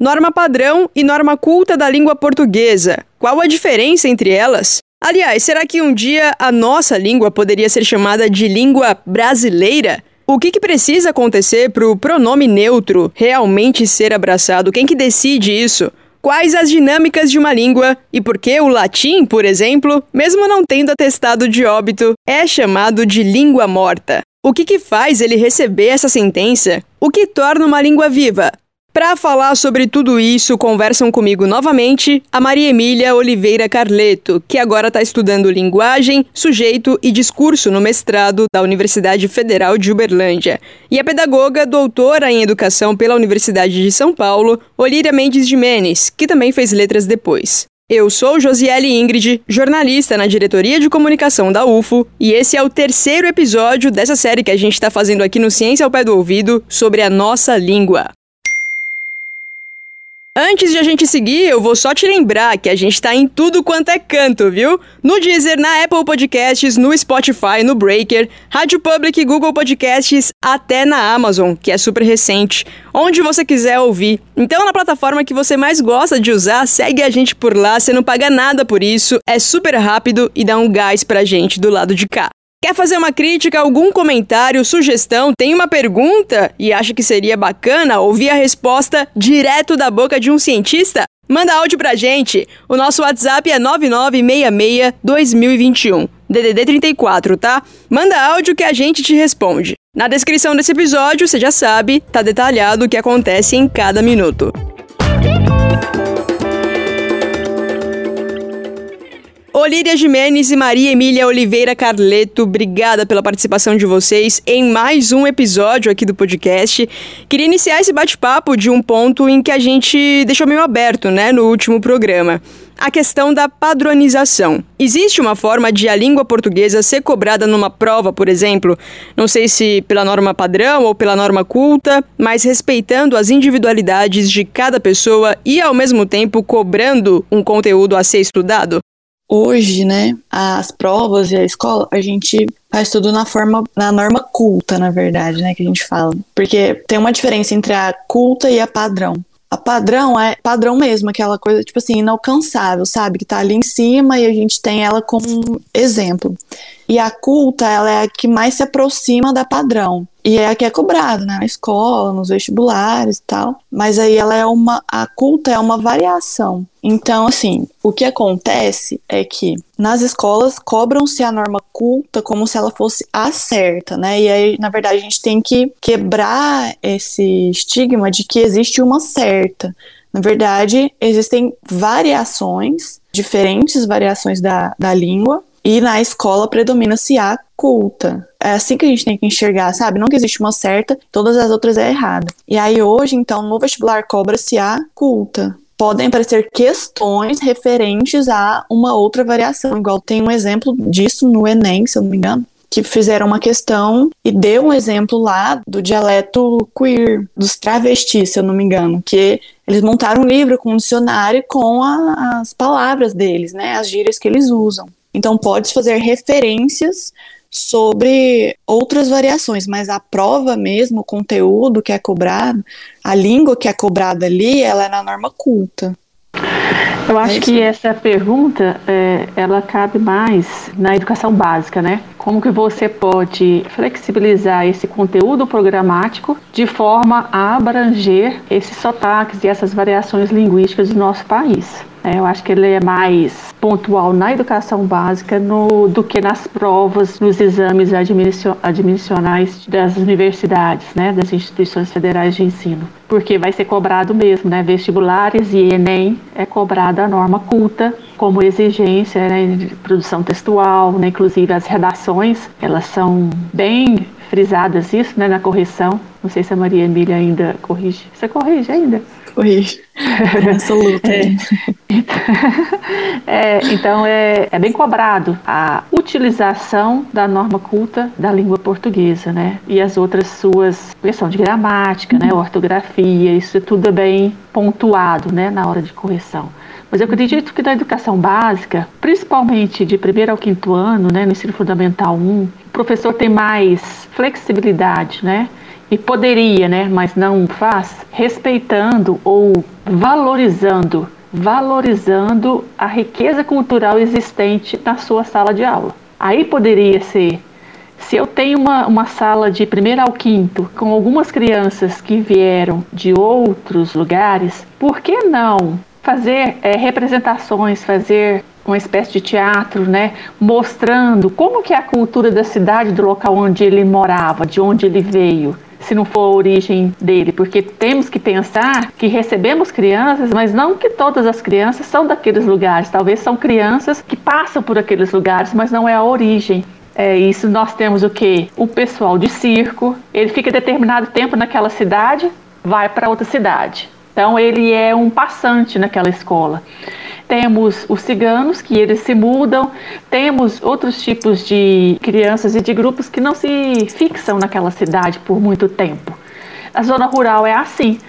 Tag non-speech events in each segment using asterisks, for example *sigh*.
Norma padrão e norma culta da língua portuguesa. Qual a diferença entre elas? Aliás, será que um dia a nossa língua poderia ser chamada de língua brasileira? O que, que precisa acontecer para o pronome neutro realmente ser abraçado? Quem que decide isso? Quais as dinâmicas de uma língua e por que o latim, por exemplo, mesmo não tendo atestado de óbito, é chamado de língua morta? O que, que faz ele receber essa sentença? O que torna uma língua viva? Para falar sobre tudo isso, conversam comigo novamente a Maria Emília Oliveira Carleto, que agora está estudando linguagem, sujeito e discurso no mestrado da Universidade Federal de Uberlândia, e a pedagoga doutora em educação pela Universidade de São Paulo, Olíria Mendes de Menes, que também fez letras depois. Eu sou Josiele Ingrid, jornalista na diretoria de comunicação da UFO, e esse é o terceiro episódio dessa série que a gente está fazendo aqui no Ciência ao Pé do Ouvido sobre a nossa língua. Antes de a gente seguir, eu vou só te lembrar que a gente tá em tudo quanto é canto, viu? No Deezer, na Apple Podcasts, no Spotify, no Breaker, Rádio Public, Google Podcasts, até na Amazon, que é super recente, onde você quiser ouvir. Então, na plataforma que você mais gosta de usar, segue a gente por lá, você não paga nada por isso, é super rápido e dá um gás pra gente do lado de cá. Quer fazer uma crítica, algum comentário, sugestão, tem uma pergunta e acha que seria bacana ouvir a resposta direto da boca de um cientista? Manda áudio pra gente. O nosso WhatsApp é 9966-2021. DDD 34, tá? Manda áudio que a gente te responde. Na descrição desse episódio, você já sabe, tá detalhado o que acontece em cada minuto. Olíria Jimenez e Maria Emília Oliveira Carleto, obrigada pela participação de vocês em mais um episódio aqui do podcast. Queria iniciar esse bate-papo de um ponto em que a gente deixou meio aberto, né, no último programa. A questão da padronização. Existe uma forma de a língua portuguesa ser cobrada numa prova, por exemplo? Não sei se pela norma padrão ou pela norma culta, mas respeitando as individualidades de cada pessoa e ao mesmo tempo cobrando um conteúdo a ser estudado? Hoje, né, as provas e a escola, a gente faz tudo na forma, na norma culta, na verdade, né, que a gente fala. Porque tem uma diferença entre a culta e a padrão. A padrão é padrão mesmo, aquela coisa, tipo assim, inalcançável, sabe? Que tá ali em cima e a gente tem ela como exemplo. E a culta, ela é a que mais se aproxima da padrão. E é a que é cobrada, né? Na escola, nos vestibulares e tal. Mas aí ela é uma. A culta é uma variação. Então, assim, o que acontece é que nas escolas cobram-se a norma culta como se ela fosse a certa, né? E aí, na verdade, a gente tem que quebrar esse estigma de que existe uma certa. Na verdade, existem variações, diferentes variações da, da língua, e na escola predomina-se a culta. É assim que a gente tem que enxergar, sabe? Não que existe uma certa, todas as outras é errada. E aí hoje, então, no vestibular cobra-se a culta. Podem aparecer questões referentes a uma outra variação, igual tem um exemplo disso no Enem, se eu não me engano, que fizeram uma questão e deu um exemplo lá do dialeto queer, dos travestis, se eu não me engano, que eles montaram um livro com um dicionário com a, as palavras deles, né, as gírias que eles usam. Então, pode fazer referências sobre outras variações, mas a prova mesmo, o conteúdo que é cobrado, a língua que é cobrada ali, ela é na norma culta. Eu acho é que essa pergunta, é, ela cabe mais na educação básica, né? Como que você pode flexibilizar esse conteúdo programático de forma a abranger esses sotaques e essas variações linguísticas do nosso país? É, eu acho que ele é mais pontual na educação básica no, do que nas provas, nos exames admissionais das universidades, né, das instituições federais de ensino. Porque vai ser cobrado mesmo, né, vestibulares e Enem é cobrada a norma culta como exigência né, de produção textual, né, inclusive as redações, elas são bem frisadas isso, né, na correção. Não sei se a Maria Emília ainda corrige. Você corrige ainda? Corrige. *laughs* Nessa luta. é. *laughs* é, então é, é bem cobrado a utilização da norma culta da língua portuguesa, né? E as outras suas questão de gramática, né? Ortografia, isso tudo é bem pontuado, né? Na hora de correção. Mas eu acredito que na educação básica, principalmente de primeiro ao quinto ano, né, no ensino fundamental 1, o professor tem mais flexibilidade, né? E poderia, né, mas não faz, respeitando ou valorizando, valorizando a riqueza cultural existente na sua sala de aula. Aí poderia ser se eu tenho uma, uma sala de primeiro ao quinto com algumas crianças que vieram de outros lugares, por que não fazer é, representações, fazer uma espécie de teatro, né, mostrando como que é a cultura da cidade, do local onde ele morava, de onde ele veio, se não for a origem dele, porque temos que pensar que recebemos crianças, mas não que todas as crianças são daqueles lugares, talvez são crianças que passam por aqueles lugares, mas não é a origem. É isso, nós temos o que? O pessoal de circo, ele fica determinado tempo naquela cidade, vai para outra cidade. Então ele é um passante naquela escola. Temos os ciganos, que eles se mudam, temos outros tipos de crianças e de grupos que não se fixam naquela cidade por muito tempo. A zona rural é assim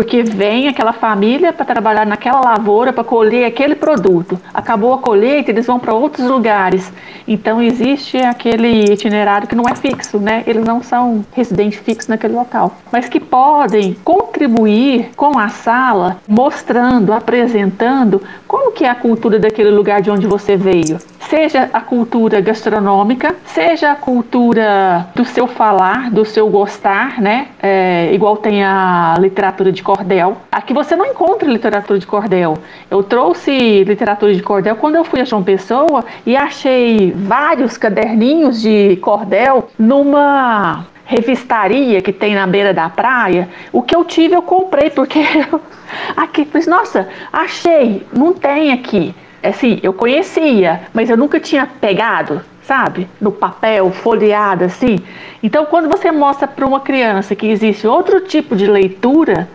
porque vem aquela família para trabalhar naquela lavoura para colher aquele produto. Acabou a colheita, eles vão para outros lugares. Então existe aquele itinerário que não é fixo, né? Eles não são residentes fixos naquele local, mas que podem contribuir com a sala, mostrando, apresentando como que é a cultura daquele lugar de onde você veio. Seja a cultura gastronômica, seja a cultura do seu falar, do seu gostar, né? É, igual tem a literatura de cordel. Aqui você não encontra literatura de cordel. Eu trouxe literatura de cordel quando eu fui a João Pessoa e achei vários caderninhos de cordel numa revistaria que tem na beira da praia. O que eu tive eu comprei porque eu, *laughs* aqui, pois nossa, achei, não tem aqui. Assim, eu conhecia, mas eu nunca tinha pegado sabe? No papel, folheado assim. Então, quando você mostra para uma criança que existe outro tipo de leitura,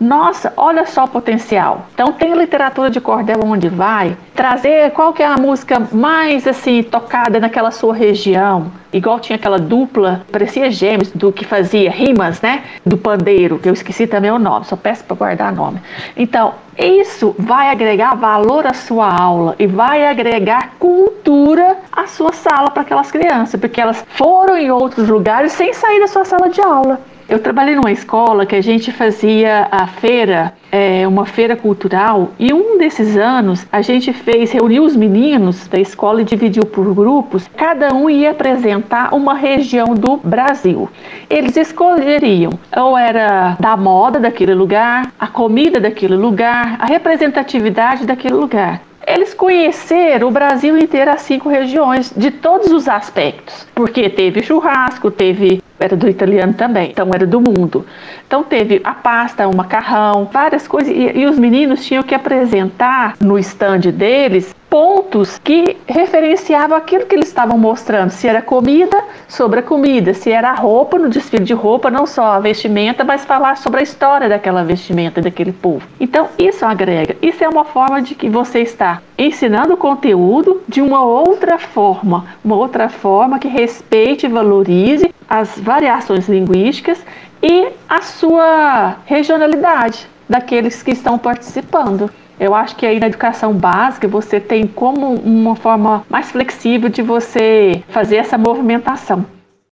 nossa, olha só o potencial. Então tem literatura de cordel onde vai, trazer qual que é a música mais assim tocada naquela sua região. Igual tinha aquela dupla, parecia gêmeos, do que fazia rimas, né? Do pandeiro, que eu esqueci também o nome, só peço para guardar nome. Então, isso vai agregar valor à sua aula e vai agregar cultura à sua sala para aquelas crianças, porque elas foram em outros lugares sem sair da sua sala de aula. Eu trabalhei numa escola que a gente fazia a feira, é, uma feira cultural, e um desses anos a gente fez, reuniu os meninos da escola e dividiu por grupos, cada um ia apresentar uma região do Brasil. Eles escolheriam, ou era da moda daquele lugar, a comida daquele lugar, a representatividade daquele lugar eles conheceram o Brasil inteiro, as cinco regiões, de todos os aspectos. Porque teve churrasco, teve. Era do italiano também, então era do mundo. Então teve a pasta, o macarrão, várias coisas. E, e os meninos tinham que apresentar no stand deles pontos que referenciavam aquilo que eles estavam mostrando, se era comida, sobre a comida, se era roupa, no desfile de roupa, não só a vestimenta, mas falar sobre a história daquela vestimenta, daquele povo. Então, isso agrega. Isso é uma forma de que você está ensinando o conteúdo de uma outra forma, uma outra forma que respeite e valorize as variações linguísticas e a sua regionalidade daqueles que estão participando. Eu acho que aí na educação básica você tem como uma forma mais flexível de você fazer essa movimentação.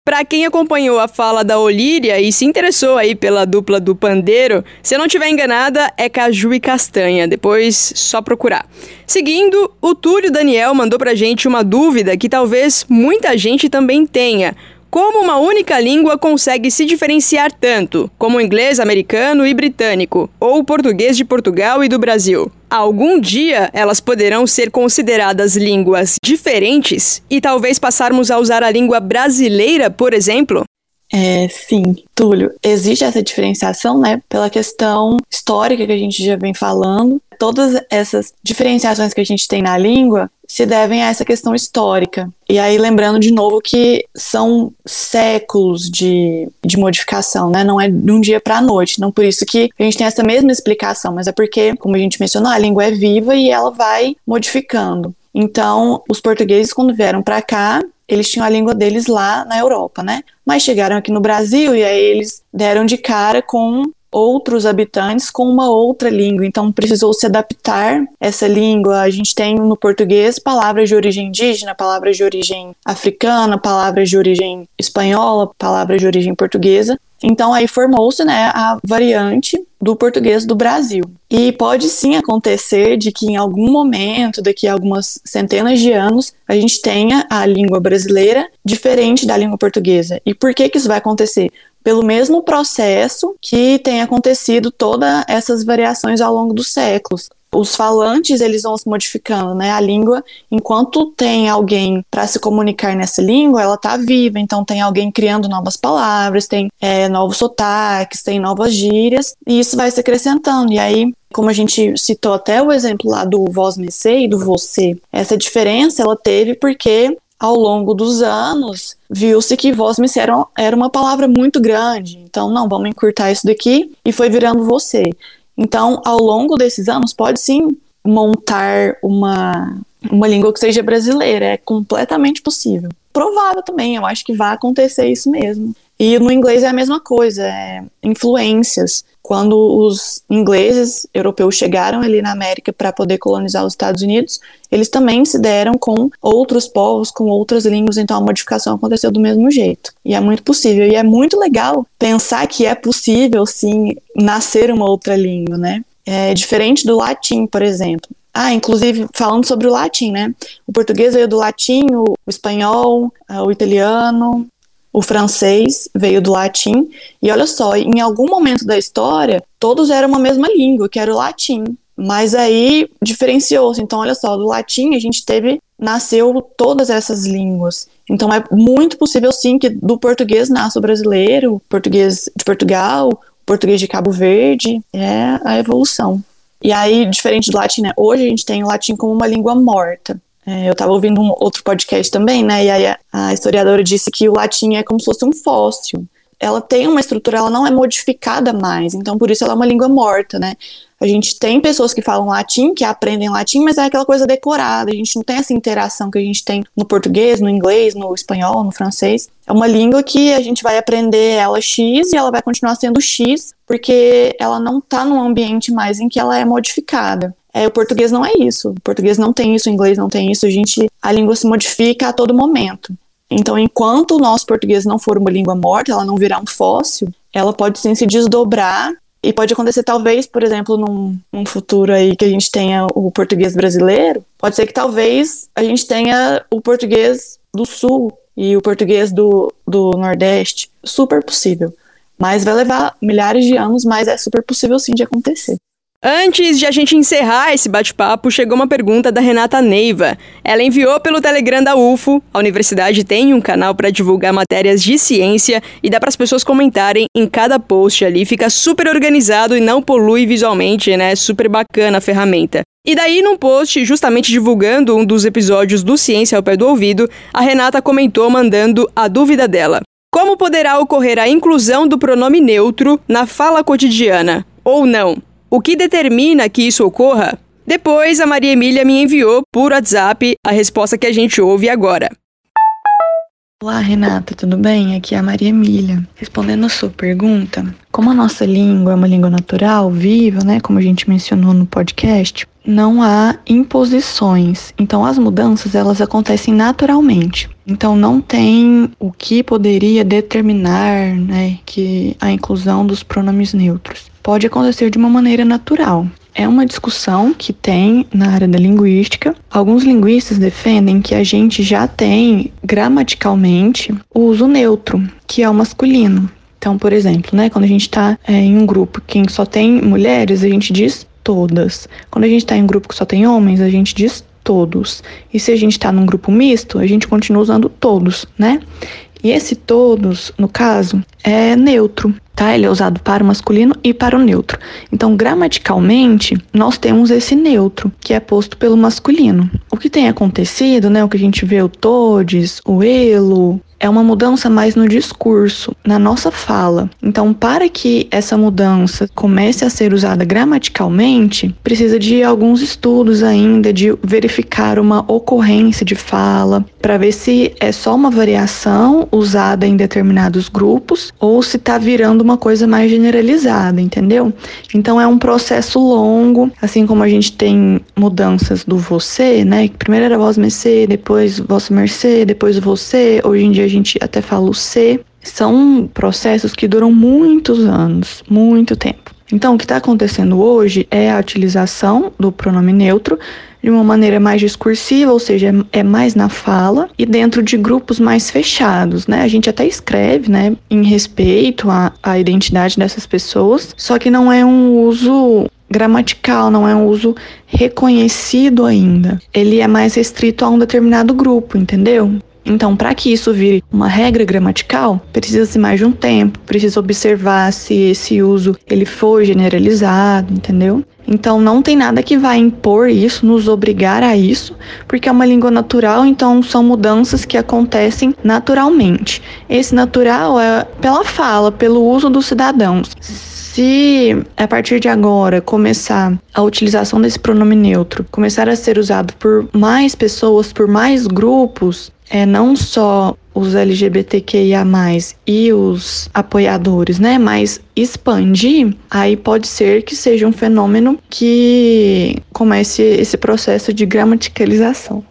Para quem acompanhou a fala da Olíria e se interessou aí pela dupla do pandeiro, se eu não estiver enganada, é Caju e Castanha, depois só procurar. Seguindo, o Túlio Daniel mandou pra gente uma dúvida que talvez muita gente também tenha. Como uma única língua consegue se diferenciar tanto, como o inglês americano e britânico, ou o português de Portugal e do Brasil? Algum dia elas poderão ser consideradas línguas diferentes e talvez passarmos a usar a língua brasileira, por exemplo? É, sim, Túlio, existe essa diferenciação, né, pela questão histórica que a gente já vem falando. Todas essas diferenciações que a gente tem na língua se devem a essa questão histórica. E aí, lembrando de novo que são séculos de, de modificação, né? Não é de um dia para a noite. Não por isso que a gente tem essa mesma explicação, mas é porque, como a gente mencionou, a língua é viva e ela vai modificando. Então, os portugueses, quando vieram para cá, eles tinham a língua deles lá na Europa, né? Mas chegaram aqui no Brasil e aí eles deram de cara com outros habitantes com uma outra língua, então precisou se adaptar essa língua. A gente tem no português palavras de origem indígena, palavras de origem africana, palavras de origem espanhola, palavras de origem portuguesa. Então aí formou-se né, a variante do português do Brasil. E pode sim acontecer de que em algum momento, daqui a algumas centenas de anos, a gente tenha a língua brasileira diferente da língua portuguesa. E por que, que isso vai acontecer? Pelo mesmo processo que tem acontecido todas essas variações ao longo dos séculos. Os falantes eles vão se modificando, né? A língua, enquanto tem alguém para se comunicar nessa língua, ela está viva. Então tem alguém criando novas palavras, tem é, novos sotaques, tem novas gírias e isso vai se acrescentando. E aí como a gente citou até o exemplo lá do vós me sei, do você, essa diferença ela teve porque ao longo dos anos, viu-se que voz me era, era uma palavra muito grande. Então, não, vamos encurtar isso daqui e foi virando você. Então, ao longo desses anos, pode sim montar uma, uma língua que seja brasileira. É completamente possível. Provável também, eu acho que vai acontecer isso mesmo. E no inglês é a mesma coisa, é influências. Quando os ingleses europeus chegaram ali na América para poder colonizar os Estados Unidos, eles também se deram com outros povos, com outras línguas, então a modificação aconteceu do mesmo jeito. E é muito possível. E é muito legal pensar que é possível, sim, nascer uma outra língua, né? É diferente do latim, por exemplo. Ah, inclusive, falando sobre o latim, né? O português veio do latim, o espanhol, o italiano, o francês veio do latim, e olha só, em algum momento da história, todos eram uma mesma língua, que era o latim. Mas aí diferenciou-se. Então, olha só, do latim a gente teve, nasceu todas essas línguas. Então é muito possível sim que do português nasça o brasileiro, português de Portugal, português de Cabo Verde, é a evolução. E aí, diferente do latim, né? Hoje a gente tem o latim como uma língua morta. É, eu estava ouvindo um outro podcast também, né? E aí a, a, historiadora disse que o latim é como se fosse um fóssil. Ela tem uma estrutura, ela não é modificada mais, então por isso ela é uma língua morta, né? A gente tem pessoas que falam latim, que aprendem latim, mas é aquela coisa decorada. A gente não tem essa interação que a gente tem no português, no inglês, no espanhol, no francês. É uma língua que a gente vai aprender ela X e ela vai continuar sendo X, porque ela não está num ambiente mais em que ela é modificada. É, o português não é isso. O português não tem isso, o inglês não tem isso. A gente, a língua se modifica a todo momento. Então, enquanto o nosso português não for uma língua morta, ela não virar um fóssil, ela pode sim se desdobrar e pode acontecer talvez, por exemplo, num, num, futuro aí que a gente tenha o português brasileiro, pode ser que talvez a gente tenha o português do sul e o português do, do nordeste. Super possível. Mas vai levar milhares de anos, mas é super possível sim de acontecer. Antes de a gente encerrar esse bate-papo, chegou uma pergunta da Renata Neiva. Ela enviou pelo Telegram da UFO. A universidade tem um canal para divulgar matérias de ciência e dá para as pessoas comentarem em cada post ali. Fica super organizado e não polui visualmente, né? Super bacana a ferramenta. E daí, num post justamente divulgando um dos episódios do Ciência ao Pé do Ouvido, a Renata comentou mandando a dúvida dela. Como poderá ocorrer a inclusão do pronome neutro na fala cotidiana? Ou não? O que determina que isso ocorra? Depois, a Maria Emília me enviou por WhatsApp a resposta que a gente ouve agora. Olá, Renata, tudo bem? Aqui é a Maria Emília. Respondendo a sua pergunta, como a nossa língua é uma língua natural, viva, né, como a gente mencionou no podcast, não há imposições. Então as mudanças elas acontecem naturalmente. Então não tem o que poderia determinar, né, que a inclusão dos pronomes neutros pode acontecer de uma maneira natural. É uma discussão que tem na área da linguística. Alguns linguistas defendem que a gente já tem gramaticalmente o uso neutro, que é o masculino. Então, por exemplo, né, quando a gente está é, em um grupo que só tem mulheres, a gente diz todas. Quando a gente está em um grupo que só tem homens, a gente diz todos. E se a gente está num grupo misto, a gente continua usando todos, né? E esse todos, no caso, é neutro, tá? Ele é usado para o masculino e para o neutro. Então, gramaticalmente, nós temos esse neutro, que é posto pelo masculino. O que tem acontecido, né? O que a gente vê o todes, o elo, é uma mudança mais no discurso, na nossa fala. Então, para que essa mudança comece a ser usada gramaticalmente, precisa de alguns estudos ainda, de verificar uma ocorrência de fala, para ver se é só uma variação usada em determinados grupos ou se está virando uma coisa mais generalizada, entendeu? Então, é um processo longo, assim como a gente tem mudanças do você, né? Primeiro era voz mercê, depois vossa mercê, depois você. Hoje em dia gente até fala o C. são processos que duram muitos anos, muito tempo. Então, o que está acontecendo hoje é a utilização do pronome neutro de uma maneira mais discursiva, ou seja, é mais na fala e dentro de grupos mais fechados, né? A gente até escreve, né, em respeito à, à identidade dessas pessoas, só que não é um uso gramatical, não é um uso reconhecido ainda. Ele é mais restrito a um determinado grupo, entendeu? Então, para que isso vire uma regra gramatical, precisa-se mais de um tempo, precisa observar se esse uso ele foi generalizado, entendeu? Então, não tem nada que vai impor isso, nos obrigar a isso, porque é uma língua natural, então são mudanças que acontecem naturalmente. Esse natural é pela fala, pelo uso dos cidadãos. Se a partir de agora começar a utilização desse pronome neutro, começar a ser usado por mais pessoas, por mais grupos, é não só os LGBTQIA+, e os apoiadores, né, mas expandir, aí pode ser que seja um fenômeno que comece esse processo de gramaticalização.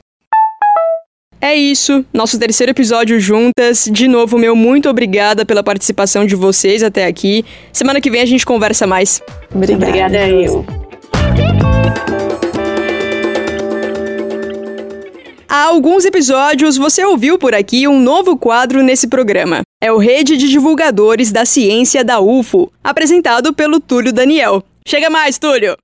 É isso, nosso terceiro episódio juntas. De novo, meu muito obrigada pela participação de vocês até aqui. Semana que vem a gente conversa mais. Obrigada, obrigada eu. Há alguns episódios você ouviu por aqui um novo quadro nesse programa. É o Rede de Divulgadores da Ciência da UFO, apresentado pelo Túlio Daniel. Chega mais, Túlio!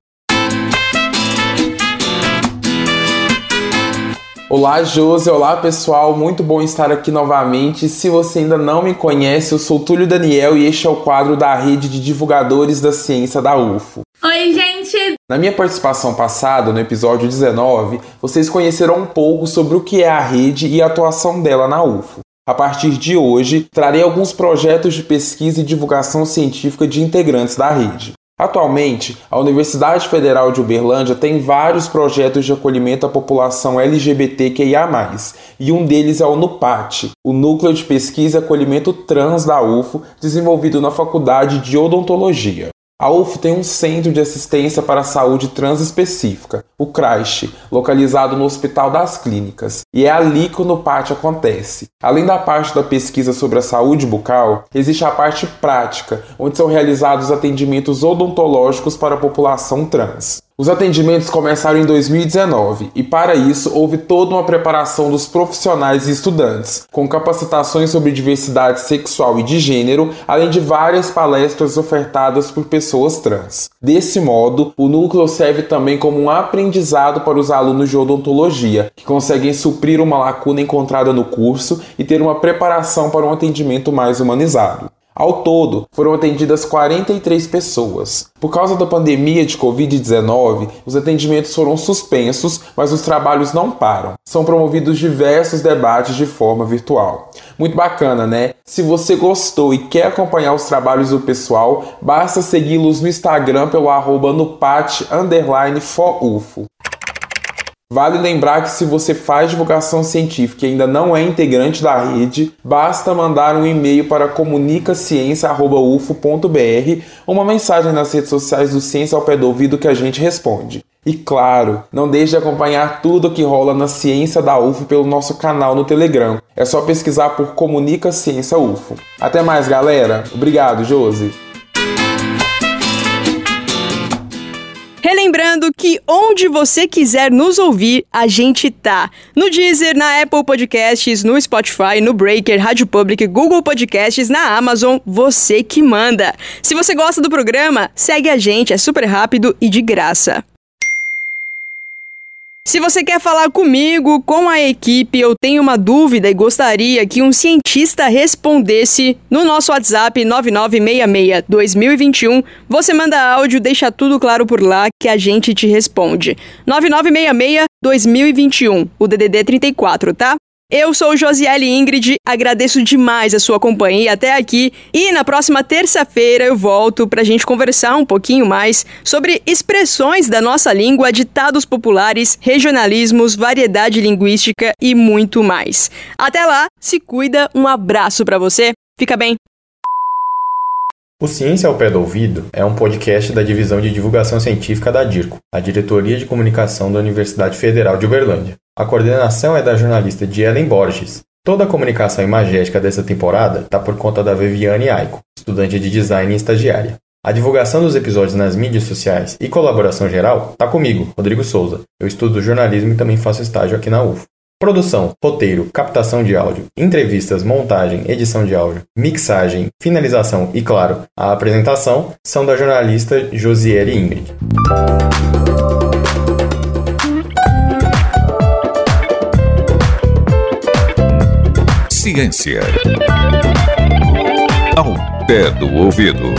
Olá, Josi. Olá, pessoal. Muito bom estar aqui novamente. Se você ainda não me conhece, eu sou Túlio Daniel e este é o quadro da Rede de Divulgadores da Ciência da UFO. Oi, gente! Na minha participação passada, no episódio 19, vocês conheceram um pouco sobre o que é a rede e a atuação dela na UFO. A partir de hoje, trarei alguns projetos de pesquisa e divulgação científica de integrantes da rede. Atualmente, a Universidade Federal de Uberlândia tem vários projetos de acolhimento à população LGBTQIA+, e um deles é o NUPAT, o Núcleo de Pesquisa e Acolhimento Trans da UFO, desenvolvido na Faculdade de Odontologia. A UF tem um centro de assistência para a saúde transespecífica, o CRASH, localizado no Hospital das Clínicas, e é ali que o NUPAT acontece. Além da parte da pesquisa sobre a saúde bucal, existe a parte prática, onde são realizados atendimentos odontológicos para a população trans. Os atendimentos começaram em 2019 e, para isso, houve toda uma preparação dos profissionais e estudantes, com capacitações sobre diversidade sexual e de gênero, além de várias palestras ofertadas por pessoas trans. Desse modo, o núcleo serve também como um aprendizado para os alunos de odontologia, que conseguem suprir uma lacuna encontrada no curso e ter uma preparação para um atendimento mais humanizado. Ao todo, foram atendidas 43 pessoas. Por causa da pandemia de Covid-19, os atendimentos foram suspensos, mas os trabalhos não param. São promovidos diversos debates de forma virtual. Muito bacana, né? Se você gostou e quer acompanhar os trabalhos do pessoal, basta segui-los no Instagram pelo arroba nupat Vale lembrar que se você faz divulgação científica e ainda não é integrante da rede, basta mandar um e-mail para comunicaciência.ufo.br ou uma mensagem nas redes sociais do Ciência ao Pé do Ouvido que a gente responde. E claro, não deixe de acompanhar tudo o que rola na ciência da UFO pelo nosso canal no Telegram. É só pesquisar por Comunica Ciência UFO. Até mais, galera. Obrigado, Josi. Relembrando que onde você quiser nos ouvir, a gente tá. No Deezer, na Apple Podcasts, no Spotify, no Breaker, Rádio Public, Google Podcasts, na Amazon, você que manda. Se você gosta do programa, segue a gente, é super rápido e de graça. Se você quer falar comigo, com a equipe, eu tenho uma dúvida e gostaria que um cientista respondesse no nosso WhatsApp 9966-2021, você manda áudio, deixa tudo claro por lá que a gente te responde. 9966-2021, o DDD 34, tá? Eu sou Josiele Ingrid, agradeço demais a sua companhia até aqui e na próxima terça-feira eu volto para a gente conversar um pouquinho mais sobre expressões da nossa língua, ditados populares, regionalismos, variedade linguística e muito mais. Até lá, se cuida, um abraço para você, fica bem. O Ciência ao Pé do Ouvido é um podcast da Divisão de Divulgação Científica da DIRCO, a Diretoria de Comunicação da Universidade Federal de Uberlândia. A coordenação é da jornalista Dielen Borges. Toda a comunicação imagética dessa temporada está por conta da Viviane Aiko, estudante de design e estagiária. A divulgação dos episódios nas mídias sociais e colaboração geral está comigo, Rodrigo Souza. Eu estudo jornalismo e também faço estágio aqui na UFO. Produção, roteiro, captação de áudio, entrevistas, montagem, edição de áudio, mixagem, finalização e, claro, a apresentação são da jornalista Josiele Ingrid. Ciência. Ao pé do ouvido.